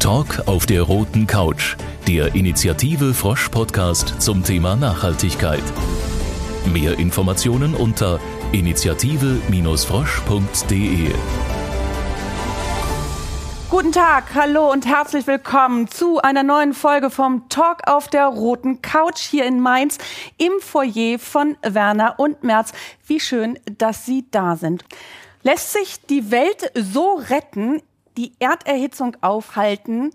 Talk auf der roten Couch, der Initiative Frosch Podcast zum Thema Nachhaltigkeit. Mehr Informationen unter initiative-frosch.de. Guten Tag, hallo und herzlich willkommen zu einer neuen Folge vom Talk auf der roten Couch hier in Mainz im Foyer von Werner und Merz. Wie schön, dass Sie da sind. Lässt sich die Welt so retten, die Erderhitzung aufhalten,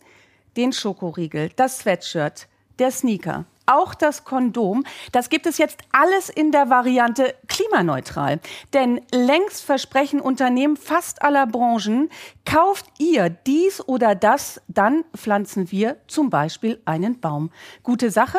den Schokoriegel, das Sweatshirt, der Sneaker, auch das Kondom, das gibt es jetzt alles in der Variante klimaneutral. Denn längst versprechen Unternehmen fast aller Branchen, kauft ihr dies oder das, dann pflanzen wir zum Beispiel einen Baum. Gute Sache?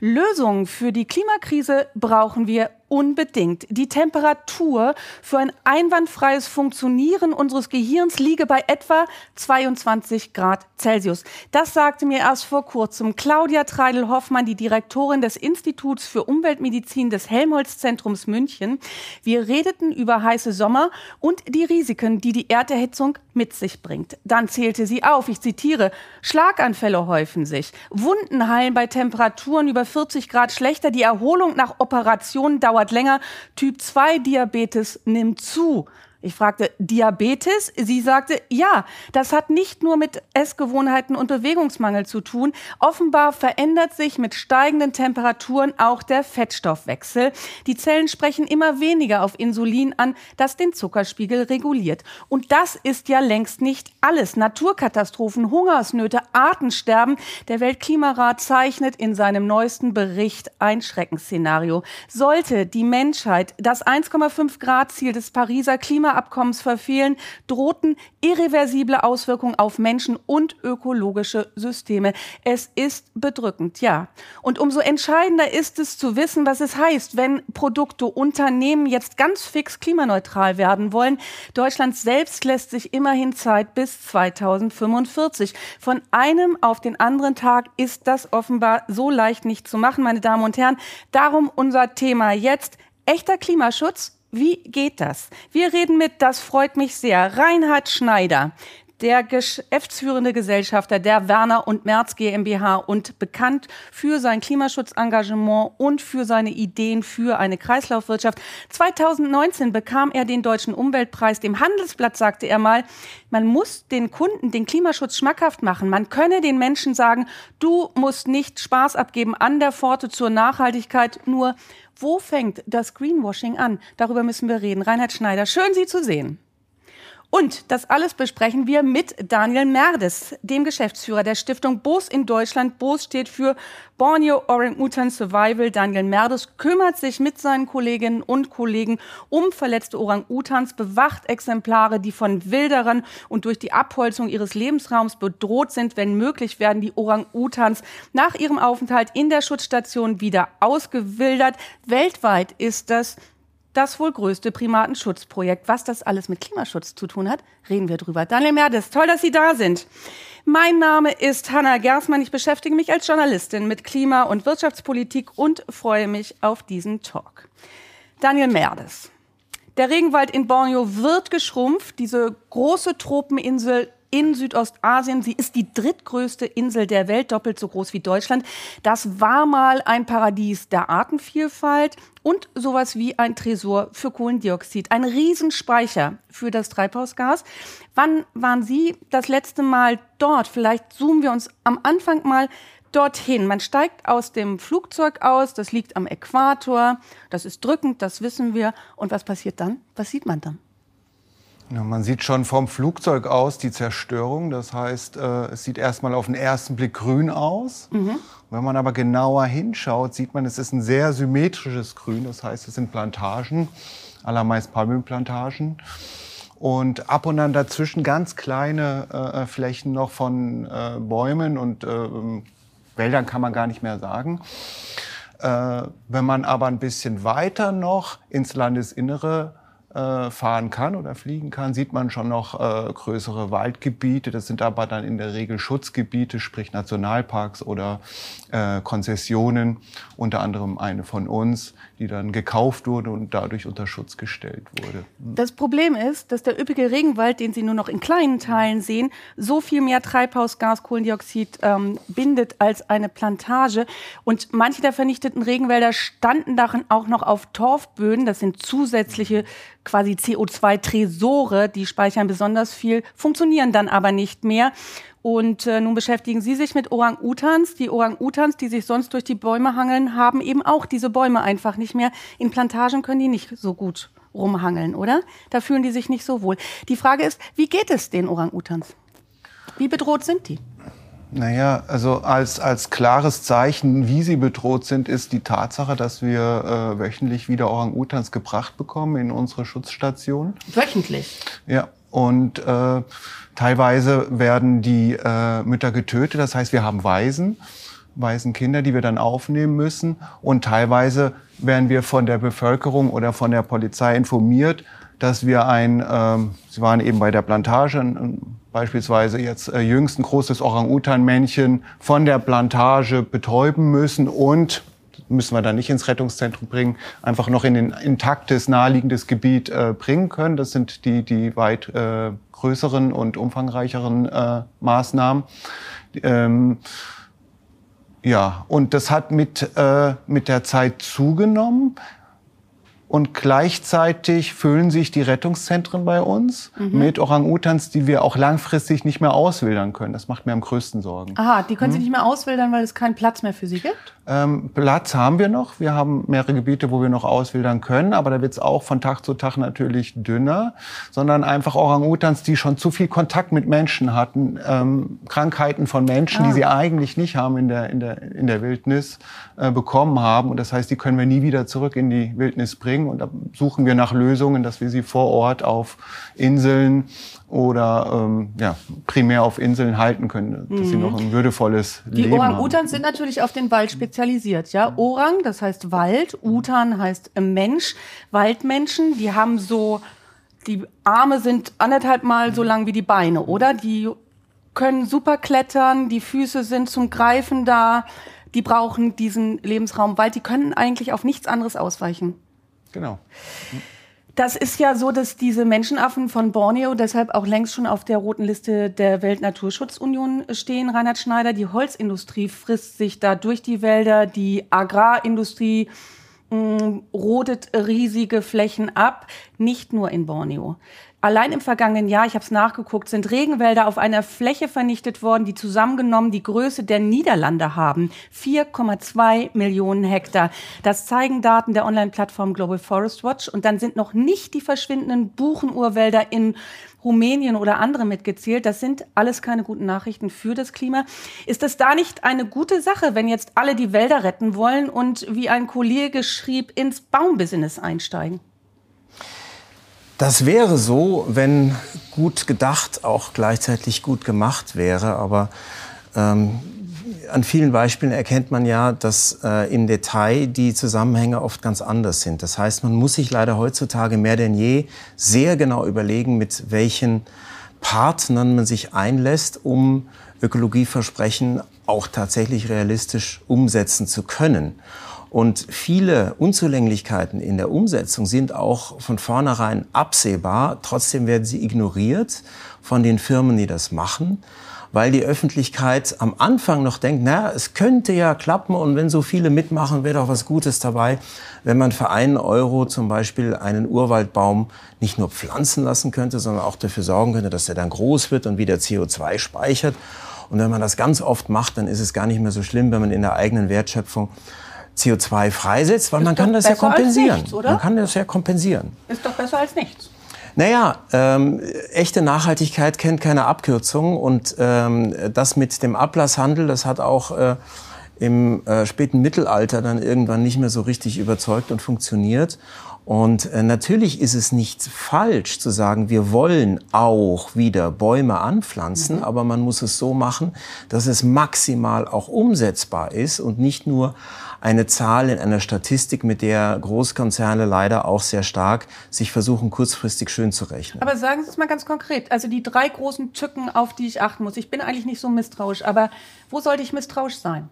Lösungen für die Klimakrise brauchen wir unbedingt. Die Temperatur für ein einwandfreies Funktionieren unseres Gehirns liege bei etwa 22 Grad Celsius. Das sagte mir erst vor kurzem Claudia Treidel-Hoffmann, die Direktorin des Instituts für Umweltmedizin des Helmholtz-Zentrums München. Wir redeten über heiße Sommer und die Risiken, die die Erderhitzung mit sich bringt. Dann zählte sie auf, ich zitiere, Schlaganfälle häufen sich, Wunden heilen bei Temperaturen über 40 Grad schlechter, die Erholung nach Operationen dauert dauert länger. Typ 2 Diabetes nimmt zu. Ich fragte, Diabetes? Sie sagte, ja, das hat nicht nur mit Essgewohnheiten und Bewegungsmangel zu tun. Offenbar verändert sich mit steigenden Temperaturen auch der Fettstoffwechsel. Die Zellen sprechen immer weniger auf Insulin an, das den Zuckerspiegel reguliert. Und das ist ja längst nicht alles. Naturkatastrophen, Hungersnöte, Artensterben. Der Weltklimarat zeichnet in seinem neuesten Bericht ein Schreckensszenario. Sollte die Menschheit das 1,5 Grad Ziel des Pariser Klima Klimaabkommens verfehlen, drohten irreversible Auswirkungen auf Menschen und ökologische Systeme. Es ist bedrückend, ja. Und umso entscheidender ist es zu wissen, was es heißt, wenn Produkte, Unternehmen jetzt ganz fix klimaneutral werden wollen. Deutschland selbst lässt sich immerhin Zeit bis 2045. Von einem auf den anderen Tag ist das offenbar so leicht nicht zu machen, meine Damen und Herren. Darum unser Thema jetzt. Echter Klimaschutz wie geht das? Wir reden mit, das freut mich sehr, Reinhard Schneider, der geschäftsführende Gesellschafter der Werner und Merz GmbH und bekannt für sein Klimaschutzengagement und für seine Ideen für eine Kreislaufwirtschaft. 2019 bekam er den Deutschen Umweltpreis. Dem Handelsblatt sagte er mal, man muss den Kunden den Klimaschutz schmackhaft machen. Man könne den Menschen sagen, du musst nicht Spaß abgeben an der Pforte zur Nachhaltigkeit, nur wo fängt das Greenwashing an? Darüber müssen wir reden. Reinhard Schneider, schön Sie zu sehen. Und das alles besprechen wir mit Daniel Merdes, dem Geschäftsführer der Stiftung BOS in Deutschland. BOS steht für Borneo Orang-Utan Survival. Daniel Merdes kümmert sich mit seinen Kolleginnen und Kollegen um verletzte Orang-Utans, bewacht Exemplare, die von Wilderern und durch die Abholzung ihres Lebensraums bedroht sind. Wenn möglich, werden die Orang-Utans nach ihrem Aufenthalt in der Schutzstation wieder ausgewildert. Weltweit ist das das wohl größte Primatenschutzprojekt. Was das alles mit Klimaschutz zu tun hat, reden wir drüber. Daniel Merdes, toll, dass Sie da sind. Mein Name ist Hanna Gersmann. Ich beschäftige mich als Journalistin mit Klima- und Wirtschaftspolitik und freue mich auf diesen Talk. Daniel Merdes. Der Regenwald in Borneo wird geschrumpft. Diese große Tropeninsel in Südostasien. Sie ist die drittgrößte Insel der Welt, doppelt so groß wie Deutschland. Das war mal ein Paradies der Artenvielfalt und sowas wie ein Tresor für Kohlendioxid, ein Riesenspeicher für das Treibhausgas. Wann waren Sie das letzte Mal dort? Vielleicht zoomen wir uns am Anfang mal dorthin. Man steigt aus dem Flugzeug aus, das liegt am Äquator, das ist drückend, das wissen wir. Und was passiert dann? Was sieht man dann? Ja, man sieht schon vom Flugzeug aus die Zerstörung. Das heißt, äh, es sieht erstmal auf den ersten Blick grün aus. Mhm. Wenn man aber genauer hinschaut, sieht man, es ist ein sehr symmetrisches Grün. Das heißt, es sind Plantagen, allermeist Palmölplantagen. Und ab und an dazwischen ganz kleine äh, Flächen noch von äh, Bäumen und äh, Wäldern kann man gar nicht mehr sagen. Äh, wenn man aber ein bisschen weiter noch ins Landesinnere fahren kann oder fliegen kann, sieht man schon noch äh, größere Waldgebiete. Das sind aber dann in der Regel Schutzgebiete, sprich Nationalparks oder äh, Konzessionen, unter anderem eine von uns, die dann gekauft wurde und dadurch unter Schutz gestellt wurde. Das Problem ist, dass der üppige Regenwald, den Sie nur noch in kleinen Teilen sehen, so viel mehr Treibhausgas, Kohlendioxid ähm, bindet als eine Plantage. Und manche der vernichteten Regenwälder standen darin auch noch auf Torfböden. Das sind zusätzliche quasi CO2-Tresore, die speichern besonders viel, funktionieren dann aber nicht mehr. Und äh, nun beschäftigen Sie sich mit Orang-Utans. Die Orang-Utans, die sich sonst durch die Bäume hangeln, haben eben auch diese Bäume einfach nicht mehr. In Plantagen können die nicht so gut rumhangeln, oder? Da fühlen die sich nicht so wohl. Die Frage ist, wie geht es den Orang-Utans? Wie bedroht sind die? Naja, also als, als klares Zeichen, wie sie bedroht sind, ist die Tatsache, dass wir äh, wöchentlich wieder Orang-Utans gebracht bekommen in unsere Schutzstation. Wöchentlich? Ja, und äh, teilweise werden die äh, Mütter getötet. Das heißt, wir haben Waisen, Waisenkinder, die wir dann aufnehmen müssen. Und teilweise werden wir von der Bevölkerung oder von der Polizei informiert, dass wir ein, ähm, Sie waren eben bei der Plantage, ein, beispielsweise jetzt äh, jüngst ein großes Orang-Utan-Männchen von der Plantage betäuben müssen und müssen wir dann nicht ins Rettungszentrum bringen, einfach noch in ein intaktes, naheliegendes Gebiet äh, bringen können. Das sind die, die weit äh, größeren und umfangreicheren äh, Maßnahmen. Ähm, ja, und das hat mit, äh, mit der Zeit zugenommen. Und gleichzeitig füllen sich die Rettungszentren bei uns mhm. mit Orang-Utans, die wir auch langfristig nicht mehr auswildern können. Das macht mir am größten Sorgen. Aha, die können mhm. Sie nicht mehr auswildern, weil es keinen Platz mehr für Sie gibt? Ähm, Platz haben wir noch. Wir haben mehrere Gebiete, wo wir noch auswildern können, aber da wird es auch von Tag zu Tag natürlich dünner, sondern einfach Orang-Utans, die schon zu viel Kontakt mit Menschen hatten, ähm, Krankheiten von Menschen, ah. die sie eigentlich nicht haben in der, in der, in der Wildnis, äh, bekommen haben. Und das heißt, die können wir nie wieder zurück in die Wildnis bringen. Und da suchen wir nach Lösungen, dass wir sie vor Ort auf Inseln oder ähm, ja, primär auf Inseln halten können, dass mhm. sie noch ein würdevolles die Leben haben. Die Orang-Utans sind natürlich auf den Wald spezialisiert. Ja? Orang, das heißt Wald, Utan heißt Mensch, Waldmenschen, die haben so, die Arme sind anderthalb Mal so lang wie die Beine, oder? Die können super klettern, die Füße sind zum Greifen da, die brauchen diesen Lebensraum Wald, die können eigentlich auf nichts anderes ausweichen. Genau. Das ist ja so, dass diese Menschenaffen von Borneo deshalb auch längst schon auf der roten Liste der Weltnaturschutzunion stehen, Reinhard Schneider. Die Holzindustrie frisst sich da durch die Wälder, die Agrarindustrie mh, mm, rodet riesige Flächen ab, nicht nur in Borneo. Allein im vergangenen Jahr, ich habe es nachgeguckt, sind Regenwälder auf einer Fläche vernichtet worden, die zusammengenommen die Größe der Niederlande haben. 4,2 Millionen Hektar. Das zeigen Daten der Online-Plattform Global Forest Watch. Und dann sind noch nicht die verschwindenden Buchenurwälder in Rumänien oder andere mitgezählt. Das sind alles keine guten Nachrichten für das Klima. Ist das da nicht eine gute Sache, wenn jetzt alle die Wälder retten wollen und wie ein Kollege schrieb, ins Baumbusiness einsteigen? Das wäre so, wenn gut gedacht auch gleichzeitig gut gemacht wäre. Aber ähm, an vielen Beispielen erkennt man ja, dass äh, im Detail die Zusammenhänge oft ganz anders sind. Das heißt, man muss sich leider heutzutage mehr denn je sehr genau überlegen, mit welchen Partnern man sich einlässt, um Ökologieversprechen auch tatsächlich realistisch umsetzen zu können. Und viele Unzulänglichkeiten in der Umsetzung sind auch von vornherein absehbar. Trotzdem werden sie ignoriert von den Firmen, die das machen, weil die Öffentlichkeit am Anfang noch denkt, na, es könnte ja klappen und wenn so viele mitmachen, wäre doch was Gutes dabei, wenn man für einen Euro zum Beispiel einen Urwaldbaum nicht nur pflanzen lassen könnte, sondern auch dafür sorgen könnte, dass er dann groß wird und wieder CO2 speichert. Und wenn man das ganz oft macht, dann ist es gar nicht mehr so schlimm, wenn man in der eigenen Wertschöpfung CO2 freisetzt, weil ist man kann das ja kompensieren. Nichts, man kann das ja kompensieren. Ist doch besser als nichts. Naja, ähm, echte Nachhaltigkeit kennt keine Abkürzung und ähm, das mit dem Ablasshandel, das hat auch äh, im äh, späten Mittelalter dann irgendwann nicht mehr so richtig überzeugt und funktioniert. Und äh, natürlich ist es nicht falsch zu sagen, wir wollen auch wieder Bäume anpflanzen, mhm. aber man muss es so machen, dass es maximal auch umsetzbar ist und nicht nur eine Zahl in einer Statistik, mit der Großkonzerne leider auch sehr stark sich versuchen, kurzfristig schön zu rechnen. Aber sagen Sie es mal ganz konkret. Also die drei großen Tücken, auf die ich achten muss. Ich bin eigentlich nicht so misstrauisch, aber wo sollte ich misstrauisch sein?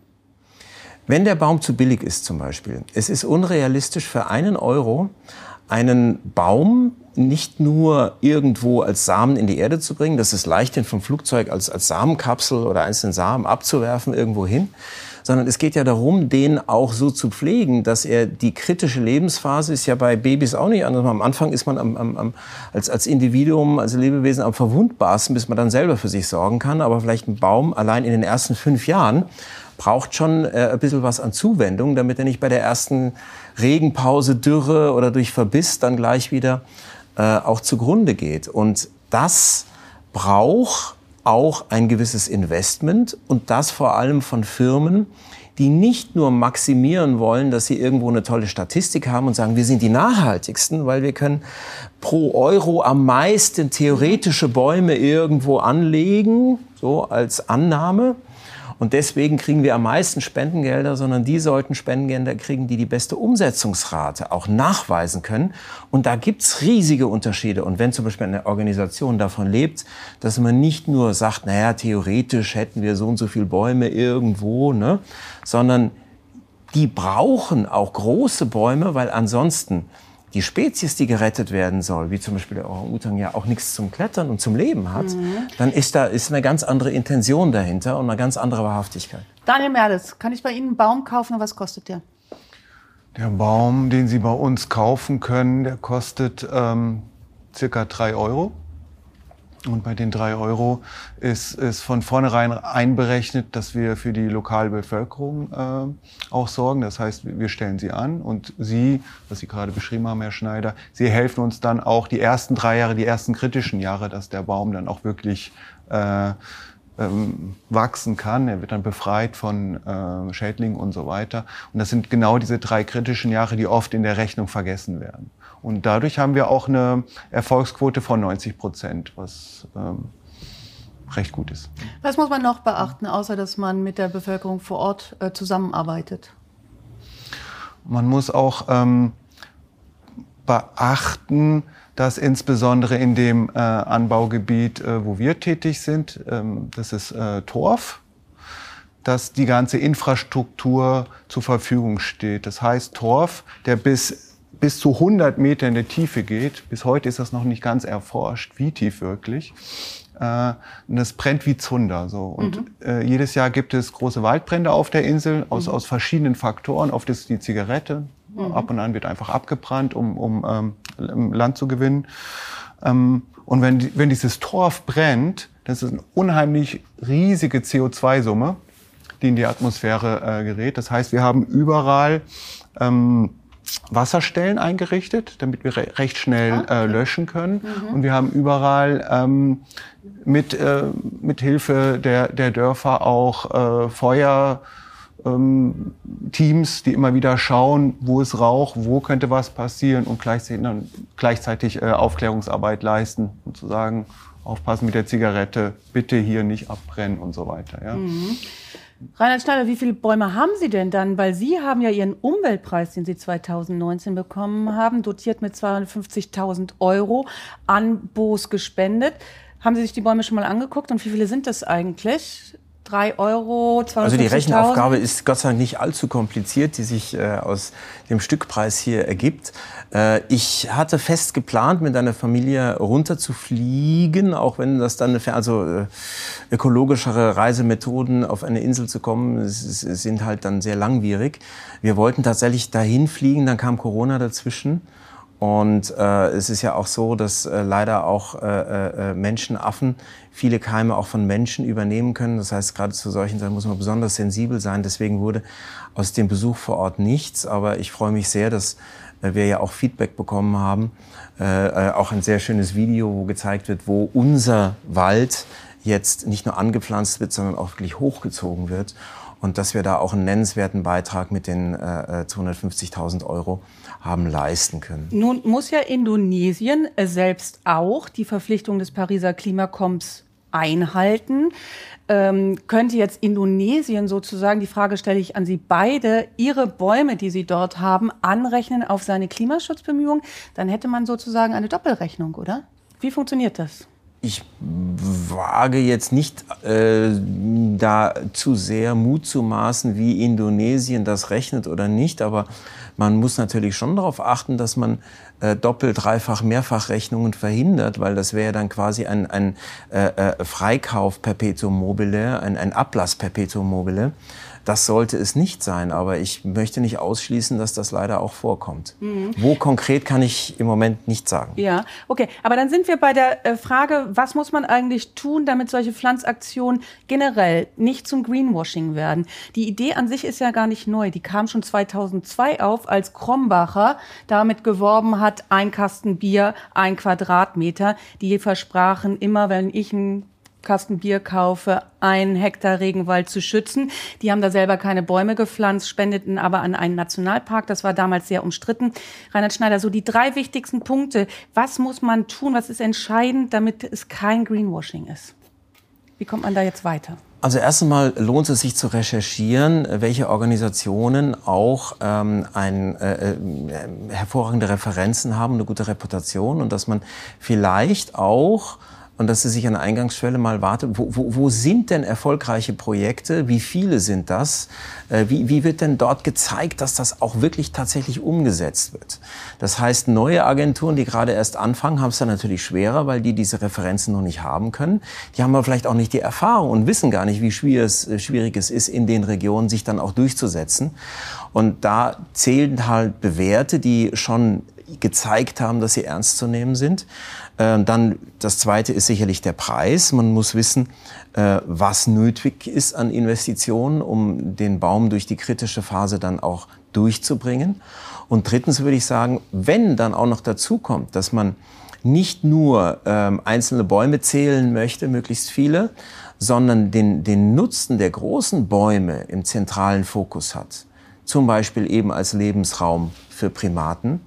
Wenn der Baum zu billig ist zum Beispiel, es ist unrealistisch für einen Euro einen Baum nicht nur irgendwo als Samen in die Erde zu bringen, das ist leicht, den vom Flugzeug als, als Samenkapsel oder einzelnen Samen abzuwerfen irgendwo hin, sondern es geht ja darum, den auch so zu pflegen, dass er die kritische Lebensphase ist ja bei Babys auch nicht anders. Am Anfang ist man am, am, am, als, als Individuum, als Lebewesen am verwundbarsten, bis man dann selber für sich sorgen kann. Aber vielleicht ein Baum allein in den ersten fünf Jahren braucht schon äh, ein bisschen was an Zuwendung, damit er nicht bei der ersten Regenpause, Dürre oder durch Verbiss dann gleich wieder äh, auch zugrunde geht. Und das braucht auch ein gewisses Investment und das vor allem von Firmen, die nicht nur maximieren wollen, dass sie irgendwo eine tolle Statistik haben und sagen, wir sind die nachhaltigsten, weil wir können pro Euro am meisten theoretische Bäume irgendwo anlegen, so als Annahme, und deswegen kriegen wir am meisten Spendengelder, sondern die sollten Spendengelder kriegen, die die beste Umsetzungsrate auch nachweisen können. Und da gibt's riesige Unterschiede. Und wenn zum Beispiel eine Organisation davon lebt, dass man nicht nur sagt, naja, theoretisch hätten wir so und so viele Bäume irgendwo, ne, sondern die brauchen auch große Bäume, weil ansonsten die Spezies, die gerettet werden soll, wie zum Beispiel der Orang-Utang ja auch nichts zum Klettern und zum Leben hat, mhm. dann ist da ist eine ganz andere Intention dahinter und eine ganz andere Wahrhaftigkeit. Daniel Merles, kann ich bei Ihnen einen Baum kaufen und was kostet der? Der Baum, den Sie bei uns kaufen können, der kostet ähm, circa drei Euro. Und bei den drei Euro ist, ist von vornherein einberechnet, dass wir für die lokale Bevölkerung äh, auch sorgen. Das heißt, wir stellen sie an und Sie, was Sie gerade beschrieben haben, Herr Schneider, Sie helfen uns dann auch die ersten drei Jahre, die ersten kritischen Jahre, dass der Baum dann auch wirklich äh, ähm, wachsen kann. Er wird dann befreit von äh, Schädlingen und so weiter. Und das sind genau diese drei kritischen Jahre, die oft in der Rechnung vergessen werden. Und dadurch haben wir auch eine Erfolgsquote von 90 Prozent, was ähm, recht gut ist. Was muss man noch beachten, außer dass man mit der Bevölkerung vor Ort äh, zusammenarbeitet? Man muss auch ähm, beachten, dass insbesondere in dem äh, Anbaugebiet, äh, wo wir tätig sind, ähm, das ist äh, Torf, dass die ganze Infrastruktur zur Verfügung steht. Das heißt, Torf, der bis bis zu 100 Meter in der Tiefe geht. Bis heute ist das noch nicht ganz erforscht, wie tief wirklich. Äh, und das brennt wie Zunder. So. Und mhm. äh, jedes Jahr gibt es große Waldbrände auf der Insel aus, mhm. aus verschiedenen Faktoren. Oft ist es die Zigarette. Mhm. Ab und an wird einfach abgebrannt, um, um ähm, Land zu gewinnen. Ähm, und wenn, wenn dieses Torf brennt, das ist eine unheimlich riesige CO2-Summe, die in die Atmosphäre äh, gerät. Das heißt, wir haben überall ähm, Wasserstellen eingerichtet, damit wir re recht schnell ah, äh, löschen können. Mhm. Und wir haben überall ähm, mit, äh, mit Hilfe der, der Dörfer auch äh, Feuer. Ähm, Teams, die immer wieder schauen, wo es raucht, wo könnte was passieren und gleichzeitig, gleichzeitig äh, Aufklärungsarbeit leisten und zu sagen, aufpassen mit der Zigarette, bitte hier nicht abbrennen und so weiter. Ja. Mhm. Reinhard Schneider, wie viele Bäume haben Sie denn dann? Weil Sie haben ja Ihren Umweltpreis, den Sie 2019 bekommen haben, dotiert mit 250.000 Euro an Boos gespendet. Haben Sie sich die Bäume schon mal angeguckt und wie viele sind das eigentlich? 3 Euro, 250.000? Also die Rechenaufgabe ist Gott sei Dank nicht allzu kompliziert, die sich äh, aus dem Stückpreis hier ergibt. Äh, ich hatte fest geplant, mit einer Familie runterzufliegen, auch wenn das dann, eine, also äh, ökologischere Reisemethoden auf eine Insel zu kommen, sind halt dann sehr langwierig. Wir wollten tatsächlich dahin fliegen, dann kam Corona dazwischen. Und äh, es ist ja auch so, dass äh, leider auch äh, äh, Menschenaffen viele Keime auch von Menschen übernehmen können. Das heißt, gerade zu solchen Sachen muss man besonders sensibel sein. Deswegen wurde aus dem Besuch vor Ort nichts. Aber ich freue mich sehr, dass äh, wir ja auch Feedback bekommen haben. Äh, äh, auch ein sehr schönes Video, wo gezeigt wird, wo unser Wald jetzt nicht nur angepflanzt wird, sondern auch wirklich hochgezogen wird. und dass wir da auch einen nennenswerten Beitrag mit den äh, 250.000 äh, Euro haben leisten können. Nun muss ja Indonesien selbst auch die Verpflichtung des Pariser Klimakoms einhalten. Ähm, könnte jetzt Indonesien sozusagen, die Frage stelle ich an Sie beide, Ihre Bäume, die Sie dort haben, anrechnen auf seine Klimaschutzbemühungen? Dann hätte man sozusagen eine Doppelrechnung, oder? Wie funktioniert das? ich wage jetzt nicht äh, da zu sehr Mut zu maßen, wie Indonesien das rechnet oder nicht, aber man muss natürlich schon darauf achten, dass man äh, doppelt, dreifach, mehrfach Rechnungen verhindert, weil das wäre dann quasi ein, ein äh, äh, Freikauf perpetuum mobile, ein, ein Ablass perpetuum mobile. Das sollte es nicht sein, aber ich möchte nicht ausschließen, dass das leider auch vorkommt. Mhm. Wo konkret kann ich im Moment nicht sagen. Ja, okay. Aber dann sind wir bei der äh, Frage, was muss man eigentlich tun, damit solche Pflanzaktionen generell nicht zum Greenwashing werden? Die Idee an sich ist ja gar nicht neu. Die kam schon 2002 auf, als Krombacher damit geworben hat, ein Kasten Bier, ein Quadratmeter. Die versprachen immer, wenn ich ein Kasten Bier kaufe, einen Hektar Regenwald zu schützen. Die haben da selber keine Bäume gepflanzt, spendeten aber an einen Nationalpark. Das war damals sehr umstritten. Reinhard Schneider, so die drei wichtigsten Punkte. Was muss man tun? Was ist entscheidend, damit es kein Greenwashing ist? Wie kommt man da jetzt weiter? Also erst einmal lohnt es sich zu recherchieren, welche Organisationen auch ähm, ein, äh, äh, hervorragende Referenzen haben, eine gute Reputation und dass man vielleicht auch und dass sie sich an der Eingangsschwelle mal wartet, wo, wo, wo sind denn erfolgreiche Projekte, wie viele sind das, äh, wie, wie wird denn dort gezeigt, dass das auch wirklich tatsächlich umgesetzt wird. Das heißt, neue Agenturen, die gerade erst anfangen, haben es dann natürlich schwerer, weil die diese Referenzen noch nicht haben können. Die haben aber vielleicht auch nicht die Erfahrung und wissen gar nicht, wie schwierig es, äh, schwierig es ist, in den Regionen sich dann auch durchzusetzen. Und da zählen halt Bewährte, die schon gezeigt haben, dass sie ernst zu nehmen sind. Ähm, dann das Zweite ist sicherlich der Preis. Man muss wissen, äh, was nötig ist an Investitionen, um den Baum durch die kritische Phase dann auch durchzubringen. Und drittens würde ich sagen, wenn dann auch noch dazu kommt, dass man nicht nur ähm, einzelne Bäume zählen möchte, möglichst viele, sondern den, den Nutzen der großen Bäume im zentralen Fokus hat, zum Beispiel eben als Lebensraum für Primaten,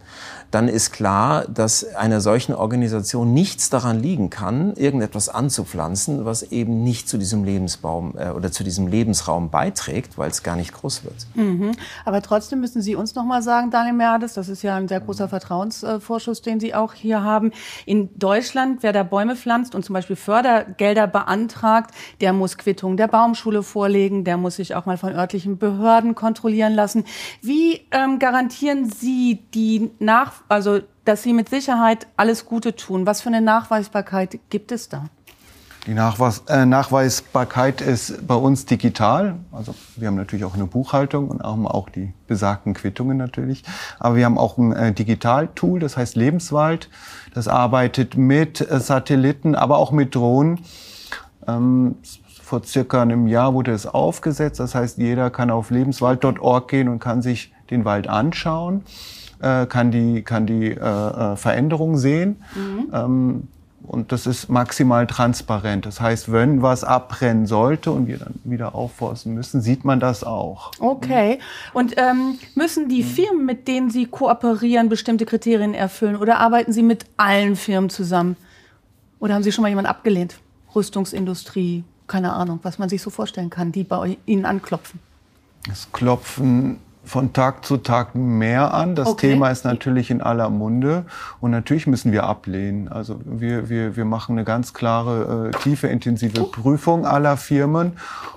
dann ist klar, dass einer solchen Organisation nichts daran liegen kann, irgendetwas anzupflanzen, was eben nicht zu diesem Lebensbaum äh, oder zu diesem Lebensraum beiträgt, weil es gar nicht groß wird. Mhm. Aber trotzdem müssen Sie uns noch mal sagen, Daniel Merdes, das ist ja ein sehr großer Vertrauensvorschuss, den Sie auch hier haben. In Deutschland, wer da Bäume pflanzt und zum Beispiel Fördergelder beantragt, der muss Quittung der Baumschule vorlegen, der muss sich auch mal von örtlichen Behörden kontrollieren lassen. Wie ähm, garantieren Sie die Also dass Sie mit Sicherheit alles Gute tun. Was für eine Nachweisbarkeit gibt es da? Die Nachweis, äh, Nachweisbarkeit ist bei uns digital. Also wir haben natürlich auch eine Buchhaltung und haben auch die besagten Quittungen natürlich. Aber wir haben auch ein äh, Digital-Tool, das heißt Lebenswald. Das arbeitet mit äh, Satelliten, aber auch mit Drohnen. Ähm, vor circa einem Jahr wurde es aufgesetzt. Das heißt, jeder kann auf lebenswald.org gehen und kann sich den Wald anschauen äh, kann die, kann die äh, äh, Veränderung sehen. Mhm. Ähm, und das ist maximal transparent. Das heißt, wenn was abbrennen sollte und wir dann wieder aufforsten müssen, sieht man das auch. Okay. Und ähm, müssen die mhm. Firmen, mit denen Sie kooperieren, bestimmte Kriterien erfüllen? Oder arbeiten Sie mit allen Firmen zusammen? Oder haben Sie schon mal jemanden abgelehnt? Rüstungsindustrie, keine Ahnung, was man sich so vorstellen kann, die bei Ihnen anklopfen? Es klopfen von Tag zu Tag mehr an. Das okay. Thema ist natürlich in aller Munde und natürlich müssen wir ablehnen. Also wir, wir, wir machen eine ganz klare, äh, tiefe, intensive Prüfung aller Firmen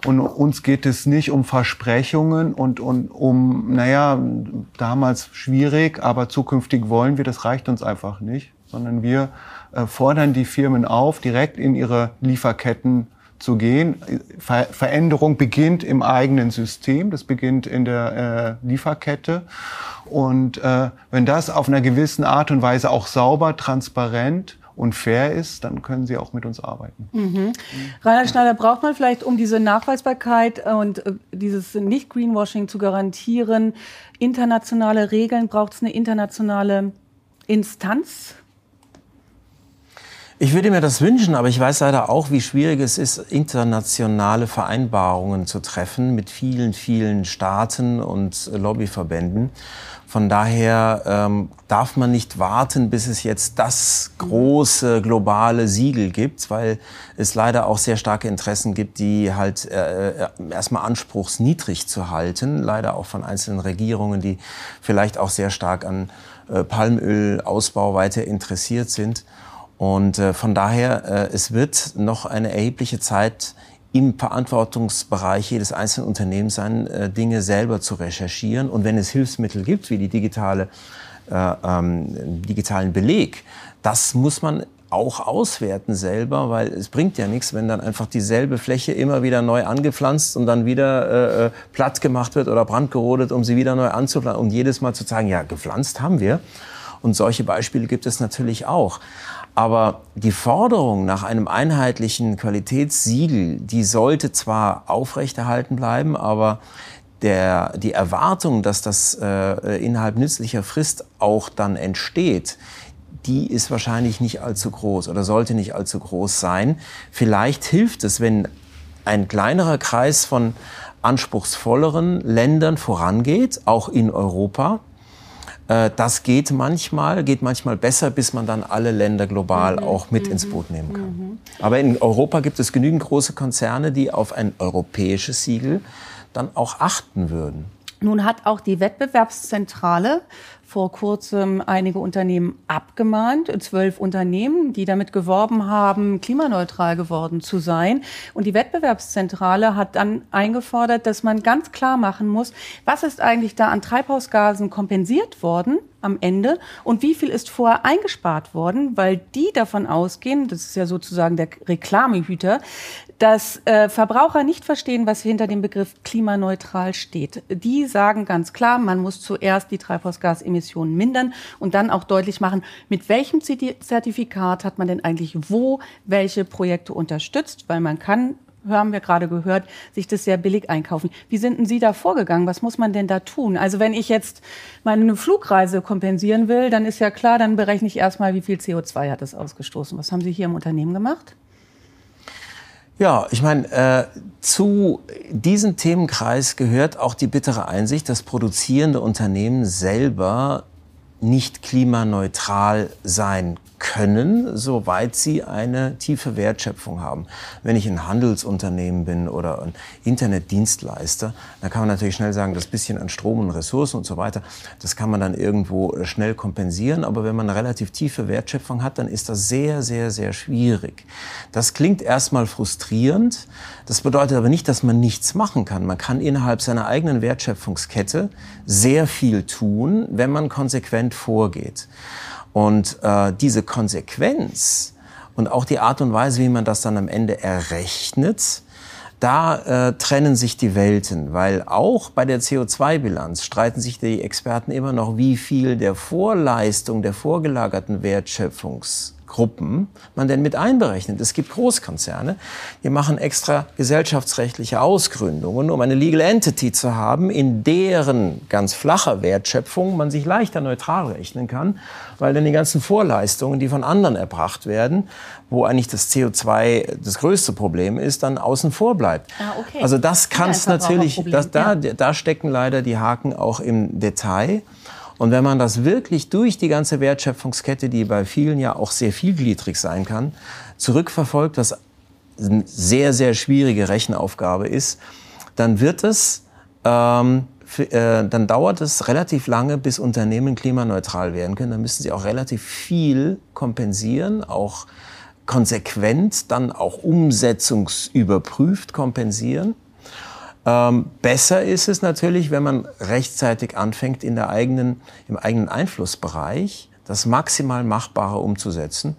und uns geht es nicht um Versprechungen und, und um, naja, damals schwierig, aber zukünftig wollen wir, das reicht uns einfach nicht, sondern wir äh, fordern die Firmen auf, direkt in ihre Lieferketten zu gehen. Ver Veränderung beginnt im eigenen System, das beginnt in der äh, Lieferkette. Und äh, wenn das auf einer gewissen Art und Weise auch sauber, transparent und fair ist, dann können Sie auch mit uns arbeiten. Mhm. Reinhard Schneider, braucht man vielleicht, um diese Nachweisbarkeit und äh, dieses Nicht-Greenwashing zu garantieren, internationale Regeln? Braucht es eine internationale Instanz? Ich würde mir das wünschen, aber ich weiß leider auch, wie schwierig es ist, internationale Vereinbarungen zu treffen mit vielen, vielen Staaten und Lobbyverbänden. Von daher ähm, darf man nicht warten, bis es jetzt das große globale Siegel gibt, weil es leider auch sehr starke Interessen gibt, die halt äh, äh, erstmal anspruchsniedrig zu halten, leider auch von einzelnen Regierungen, die vielleicht auch sehr stark an äh, Palmölausbau weiter interessiert sind. Und äh, von daher, äh, es wird noch eine erhebliche Zeit im Verantwortungsbereich jedes einzelnen Unternehmens sein, äh, Dinge selber zu recherchieren. Und wenn es Hilfsmittel gibt, wie die digitale, äh, ähm, digitalen Beleg, das muss man auch auswerten selber, weil es bringt ja nichts, wenn dann einfach dieselbe Fläche immer wieder neu angepflanzt und dann wieder äh, äh platt gemacht wird oder brandgerodet, um sie wieder neu anzupflanzen und jedes Mal zu sagen, ja, gepflanzt haben wir. Und solche Beispiele gibt es natürlich auch. Aber die Forderung nach einem einheitlichen Qualitätssiegel, die sollte zwar aufrechterhalten bleiben, aber der, die Erwartung, dass das äh, innerhalb nützlicher Frist auch dann entsteht, die ist wahrscheinlich nicht allzu groß oder sollte nicht allzu groß sein. Vielleicht hilft es, wenn ein kleinerer Kreis von anspruchsvolleren Ländern vorangeht, auch in Europa, das geht manchmal, geht manchmal besser, bis man dann alle Länder global mhm. auch mit mhm. ins Boot nehmen kann. Mhm. Aber in Europa gibt es genügend große Konzerne, die auf ein europäisches Siegel dann auch achten würden. Nun hat auch die Wettbewerbszentrale vor kurzem einige Unternehmen abgemahnt, zwölf Unternehmen, die damit geworben haben, klimaneutral geworden zu sein. Und die Wettbewerbszentrale hat dann eingefordert, dass man ganz klar machen muss, was ist eigentlich da an Treibhausgasen kompensiert worden am Ende? Und wie viel ist vorher eingespart worden, weil die davon ausgehen, das ist ja sozusagen der Reklamehüter, dass äh, Verbraucher nicht verstehen, was hinter dem Begriff klimaneutral steht. Die sagen ganz klar, man muss zuerst die Treibhausgasemissionen mindern und dann auch deutlich machen, mit welchem Zertifikat hat man denn eigentlich wo welche Projekte unterstützt, weil man kann haben wir gerade gehört, sich das sehr billig einkaufen. Wie sind denn Sie da vorgegangen? Was muss man denn da tun? Also wenn ich jetzt meine Flugreise kompensieren will, dann ist ja klar, dann berechne ich erstmal, wie viel CO2 hat es ausgestoßen. Was haben Sie hier im Unternehmen gemacht? Ja, ich meine, äh, zu diesem Themenkreis gehört auch die bittere Einsicht, dass produzierende Unternehmen selber nicht klimaneutral sein können, soweit sie eine tiefe Wertschöpfung haben. Wenn ich ein Handelsunternehmen bin oder ein Internetdienstleister, dann kann man natürlich schnell sagen, das bisschen an Strom und Ressourcen und so weiter, das kann man dann irgendwo schnell kompensieren. Aber wenn man eine relativ tiefe Wertschöpfung hat, dann ist das sehr, sehr, sehr schwierig. Das klingt erstmal frustrierend. Das bedeutet aber nicht, dass man nichts machen kann. Man kann innerhalb seiner eigenen Wertschöpfungskette sehr viel tun, wenn man konsequent vorgeht. Und äh, diese Konsequenz und auch die Art und Weise, wie man das dann am Ende errechnet, da äh, trennen sich die Welten, weil auch bei der CO2-Bilanz streiten sich die Experten immer noch, wie viel der Vorleistung der vorgelagerten Wertschöpfungs Gruppen man denn mit einberechnet. Es gibt Großkonzerne, die machen extra gesellschaftsrechtliche Ausgründungen, um eine Legal Entity zu haben, in deren ganz flacher Wertschöpfung man sich leichter neutral rechnen kann, weil dann die ganzen Vorleistungen, die von anderen erbracht werden, wo eigentlich das CO2 das größte Problem ist, dann außen vor bleibt. Ah, okay. Also das kann es natürlich, das, da, da stecken leider die Haken auch im Detail. Und wenn man das wirklich durch die ganze Wertschöpfungskette, die bei vielen ja auch sehr vielgliedrig sein kann, zurückverfolgt, was eine sehr, sehr schwierige Rechenaufgabe ist, dann wird es, ähm, äh, dann dauert es relativ lange, bis Unternehmen klimaneutral werden können. Dann müssen sie auch relativ viel kompensieren, auch konsequent, dann auch umsetzungsüberprüft kompensieren. Ähm, besser ist es natürlich, wenn man rechtzeitig anfängt, in der eigenen, im eigenen Einflussbereich das maximal Machbare umzusetzen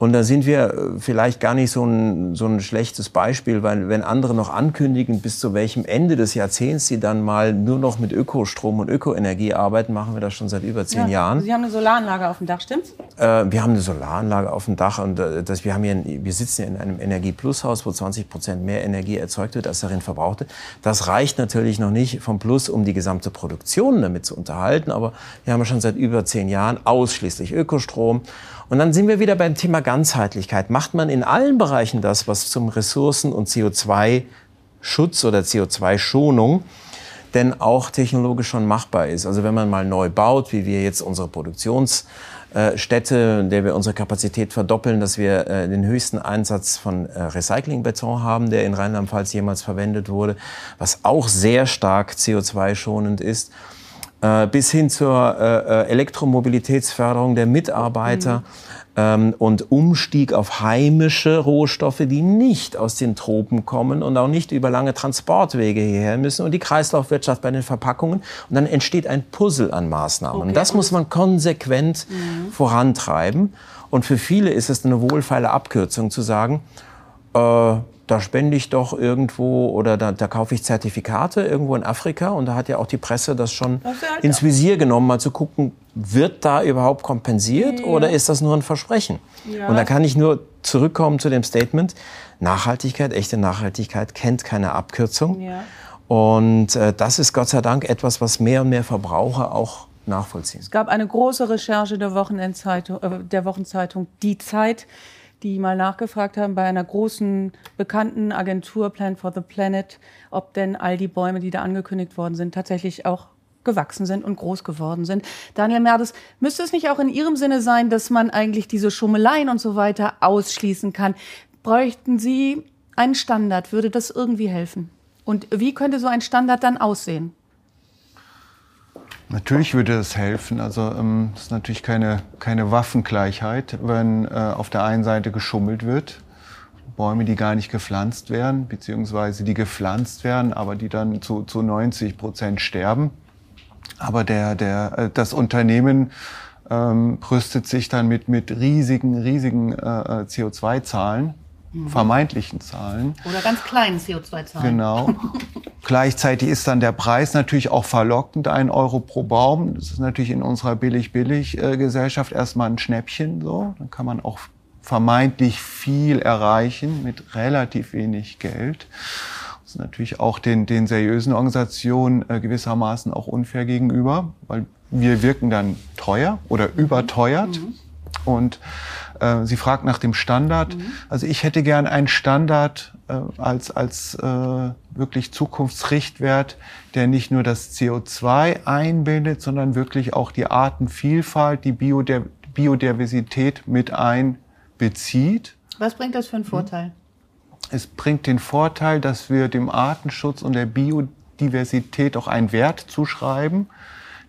und da sind wir äh, vielleicht gar nicht so ein, so ein schlechtes Beispiel, weil wenn andere noch ankündigen, bis zu welchem Ende des Jahrzehnts sie dann mal nur noch mit Ökostrom und Ökoenergie arbeiten, machen wir das schon seit über zehn ja. Jahren. Sie haben eine Solaranlage auf dem Dach, stimmt's? Äh, wir haben eine Solaranlage auf dem Dach und äh, das, wir, haben hier, wir sitzen hier in einem Energie-Plus-Haus, wo 20 Prozent mehr Energie erzeugt wird, als darin verbraucht wird. Das reicht natürlich noch nicht vom Plus, um die gesamte Produktion damit zu unterhalten, aber wir haben schon seit über zehn Jahren ausschließlich Ökostrom Und dann sind wir wieder beim Thema Ganzheitlichkeit. Macht man in allen Bereichen das, was zum Ressourcen- und CO2-Schutz oder CO2-Schonung denn auch technologisch schon machbar ist. Also wenn man mal neu baut, wie wir jetzt unsere Produktionsstätte, in der wir unsere Kapazität verdoppeln, dass wir äh, den höchsten Einsatz von äh, Recyclingbeton haben, der in Rheinland-Pfalz jemals verwendet wurde, was auch sehr stark CO2-schonend ist äh, bis hin zur Elektromobilitätsförderung der Mitarbeiter. Mhm ähm, und Umstieg auf heimische Rohstoffe, die nicht aus den Tropen kommen und auch nicht über lange Transportwege hierher müssen und die Kreislaufwirtschaft bei den Verpackungen. Und dann entsteht ein Puzzle an Maßnahmen. Okay. Und das muss man konsequent mhm. vorantreiben. Und für viele ist es eine wohlfeile Abkürzung zu sagen, äh, da spende ich doch irgendwo oder da, da, kaufe ich Zertifikate irgendwo in Afrika. Und da hat ja auch die Presse das schon das halt ins Visier genommen, mal zu gucken, wird da überhaupt kompensiert ja. oder ist das nur ein Versprechen? Ja. Und da kann ich nur zurückkommen zu dem Statement, Nachhaltigkeit, echte Nachhaltigkeit kennt keine Abkürzung. Ja. Und äh, das ist Gott sei Dank etwas, was mehr und mehr Verbraucher auch nachvollziehen. Es gab eine große Recherche der, Wochenendzeitung, äh, der Wochenzeitung Die Zeit, die mal nachgefragt haben bei einer großen bekannten Agentur Plan for the Planet, ob denn all die Bäume, die da angekündigt worden sind, tatsächlich auch gewachsen sind und groß geworden sind. Daniel Merdes, müsste es nicht auch in Ihrem Sinne sein, dass man eigentlich diese Schummeleien und so weiter ausschließen kann? Bräuchten Sie einen Standard? Würde das irgendwie helfen? Und wie könnte so ein Standard dann aussehen? Natürlich würde es helfen. Also ähm, ist natürlich keine, keine Waffengleichheit, wenn äh, auf der einen Seite geschummelt wird. Bäume, die gar nicht gepflanzt werden, beziehungsweise die gepflanzt werden, aber die dann zu, zu 90 Prozent sterben. Aber der, der, äh, das Unternehmen ähm, brüstet sich dann mit, mit riesigen, riesigen äh, äh CO2-Zahlen, mhm. Vermeintlichen Zahlen. Oder ganz kleinen CO2-Zahlen. Genau. Gleichzeitig ist dann der Preis natürlich auch verlockend, ein Euro pro Baum. Das ist natürlich in unserer Billig-Billig-Gesellschaft erstmal ein Schnäppchen. So. Dann kann man auch vermeintlich viel erreichen mit relativ wenig Geld. Das ist natürlich auch den, den seriösen Organisationen äh, gewissermaßen auch unfair gegenüber, weil wir wirken dann teuer oder überteuert. Mhm. Und äh, sie fragt nach dem Standard. Mhm. Also ich hätte gern einen Standard äh, als, als äh, wirklich Zukunftsrichtwert, der nicht nur das CO2 einbindet, sondern wirklich auch die Artenvielfalt, die Biodiversität mit einbezieht. Was bringt das für einen Vorteil? Es bringt den Vorteil, dass wir dem Artenschutz und der Biodiversität auch einen Wert zuschreiben,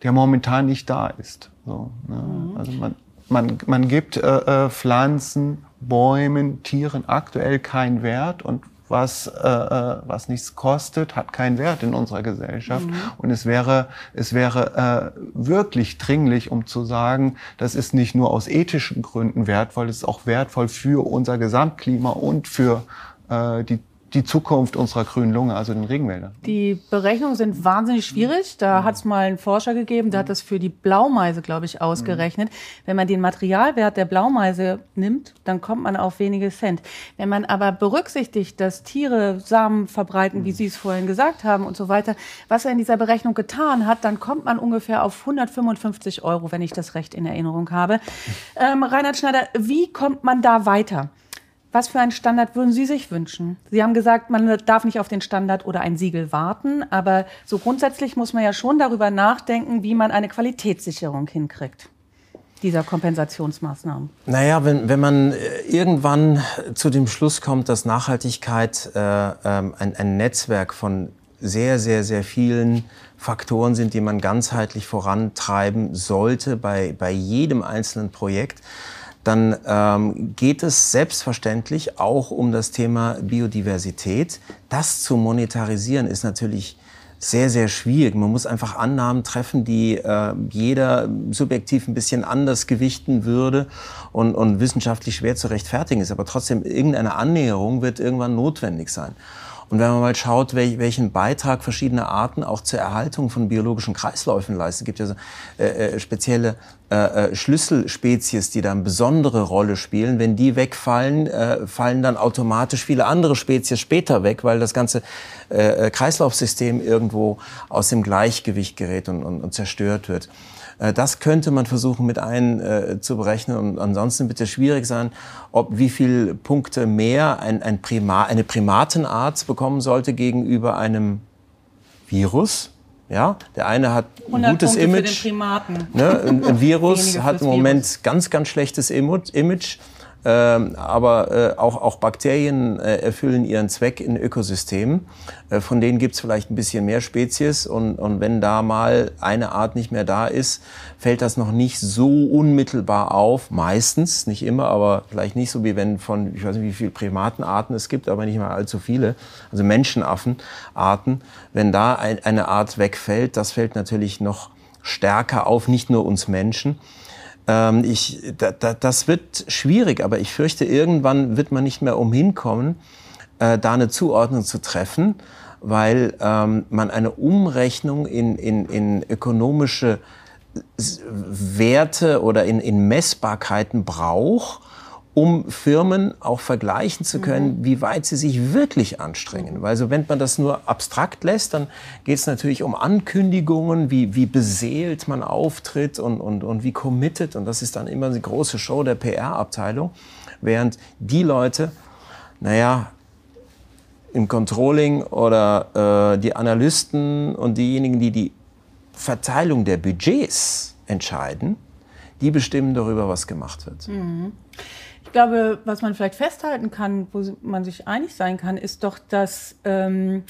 der momentan nicht da ist. So, ne? mhm. Also man, man, man gibt äh, äh, Pflanzen, Bäumen, Tieren aktuell keinen Wert und was, äh, äh, was nichts kostet, hat keinen Wert in unserer Gesellschaft. Mhm. Und es wäre, es wäre äh, wirklich dringlich, um zu sagen, das ist nicht nur aus ethischen Gründen wertvoll, es ist auch wertvoll für unser Gesamtklima und für äh, die die Zukunft unserer grünen Lunge, also den Regenwäldern. Die Berechnungen sind wahnsinnig schwierig. Da hat es mal einen Forscher gegeben, der hat das für die Blaumeise, glaube ich, ausgerechnet. Wenn man den Materialwert der Blaumeise nimmt, dann kommt man auf wenige Cent. Wenn man aber berücksichtigt, dass Tiere Samen verbreiten, wie Sie es vorhin gesagt haben und so weiter, was er in dieser Berechnung getan hat, dann kommt man ungefähr auf 155 Euro, wenn ich das recht in Erinnerung habe. Ähm, Reinhard Schneider, wie kommt man da weiter? Was für einen Standard würden Sie sich wünschen? Sie haben gesagt, man darf nicht auf den Standard oder ein Siegel warten, aber so grundsätzlich muss man ja schon darüber nachdenken, wie man eine Qualitätssicherung hinkriegt dieser Kompensationsmaßnahmen? Naja, wenn, wenn man äh, irgendwann zu dem Schluss kommt, dass Nachhaltigkeit äh, ähm, ein, ein Netzwerk von sehr, sehr, sehr vielen Faktoren sind, die man ganzheitlich vorantreiben sollte bei, bei jedem einzelnen Projekt, dann ähm, geht es selbstverständlich auch um das Thema Biodiversität. Das zu monetarisieren ist natürlich sehr, sehr schwierig. Man muss einfach Annahmen treffen, die äh, jeder subjektiv ein bisschen anders gewichten würde und, und wissenschaftlich schwer zu rechtfertigen ist. Aber trotzdem, irgendeine Annäherung wird irgendwann notwendig sein. Und wenn man mal schaut, welchen Beitrag verschiedene Arten auch zur Erhaltung von biologischen Kreisläufen leisten, gibt ja so, äh, äh, spezielle äh, äh, Schlüsselspezies, die da eine besondere Rolle spielen. Wenn die wegfallen, äh, fallen dann automatisch viele andere Spezies später weg, weil das ganze äh, Kreislaufsystem irgendwo aus dem Gleichgewicht gerät und, und, und zerstört wird. Äh, das könnte man versuchen mit einzuberechnen. Und ansonsten wird es schwierig sein, ob wie viele Punkte mehr ein, ein Prima, eine Primatenart bekommen sollte gegenüber einem Virus. Ja, der eine hat ein gutes Punkte Image. Ne? Ein, ein Virus hat im Moment Virus. ganz, ganz schlechtes Image. Ähm, aber äh, auch, auch Bakterien äh, erfüllen ihren Zweck in Ökosystemen. Äh, von denen gibt es vielleicht ein bisschen mehr Spezies. Und, und wenn da mal eine Art nicht mehr da ist, fällt das noch nicht so unmittelbar auf. Meistens, nicht immer, aber vielleicht nicht so wie wenn von, ich weiß nicht, wie viele Primatenarten es gibt, aber nicht mal allzu viele. Also Menschenaffenarten. Wenn da ein, eine Art wegfällt, das fällt natürlich noch stärker auf, nicht nur uns Menschen. Ähm, ich, da, da, das wird schwierig, aber ich fürchte, irgendwann wird man nicht mehr umhin kommen, äh, da eine Zuordnung zu treffen, weil ähm, man eine Umrechnung in, in, in ökonomische Werte oder in, in Messbarkeiten braucht, um Firmen auch vergleichen zu können, mhm. wie weit sie sich wirklich anstrengen. Weil so, wenn man das nur abstrakt lässt, dann geht es natürlich um Ankündigungen, wie, wie beseelt man auftritt und, und, und wie committed. Und das ist dann immer eine große Show der PR-Abteilung. Während die Leute, naja, im Controlling oder äh, die Analysten und diejenigen, die die Verteilung der Budgets entscheiden, die bestimmen darüber, was gemacht wird. Mhm. Ich glaube, was man vielleicht festhalten kann, wo man sich einig sein kann, ist doch, dass ähm,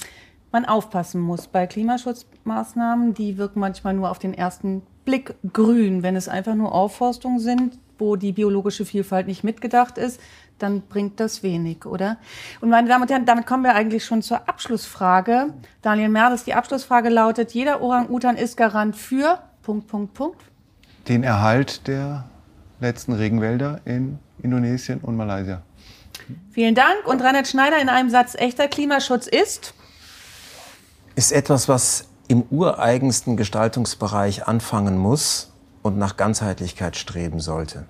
man aufpassen muss bei Klimaschutzmaßnahmen. Die wirken manchmal nur auf den ersten Blick grün. Wenn es einfach nur Aufforstungen sind, wo die biologische Vielfalt nicht mitgedacht ist, dann bringt das wenig, oder? Und meine Damen und Herren, damit kommen wir eigentlich schon zur Abschlussfrage. Daniel Merdes, die Abschlussfrage lautet, jeder Orang-Utan ist Garant für Punkt, Punkt, Punkt. Den Erhalt der letzten Regenwälder in Indonesien und Malaysia. Vielen Dank. Und Reinhard Schneider in einem Satz, echter Klimaschutz ist? Ist etwas, was im ureigensten Gestaltungsbereich anfangen muss und nach Ganzheitlichkeit streben sollte.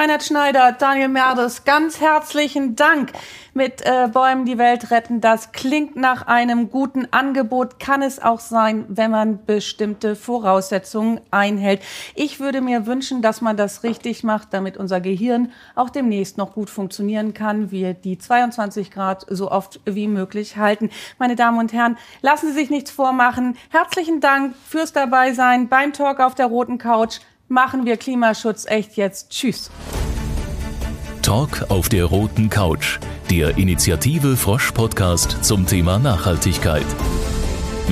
Reinhard Schneider, Daniel Merdes, ganz herzlichen Dank. Mit äh, Bäumen die Welt retten, das klingt nach einem guten Angebot, kann es auch sein, wenn man bestimmte Voraussetzungen einhält. Ich würde mir wünschen, dass man das richtig macht, damit unser Gehirn auch demnächst noch gut funktionieren kann, wir die 22 Grad so oft wie möglich halten. Meine Damen und Herren, lassen Sie sich nichts vormachen. Herzlichen Dank fürs Dabeisein beim Talk auf der roten Couch machen wir Klimaschutz echt jetzt. Tschüss. Talk auf der roten Couch, der Initiative Frosch Podcast zum Thema Nachhaltigkeit.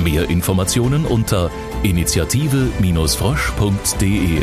Mehr Informationen unter initiative-frosch.de.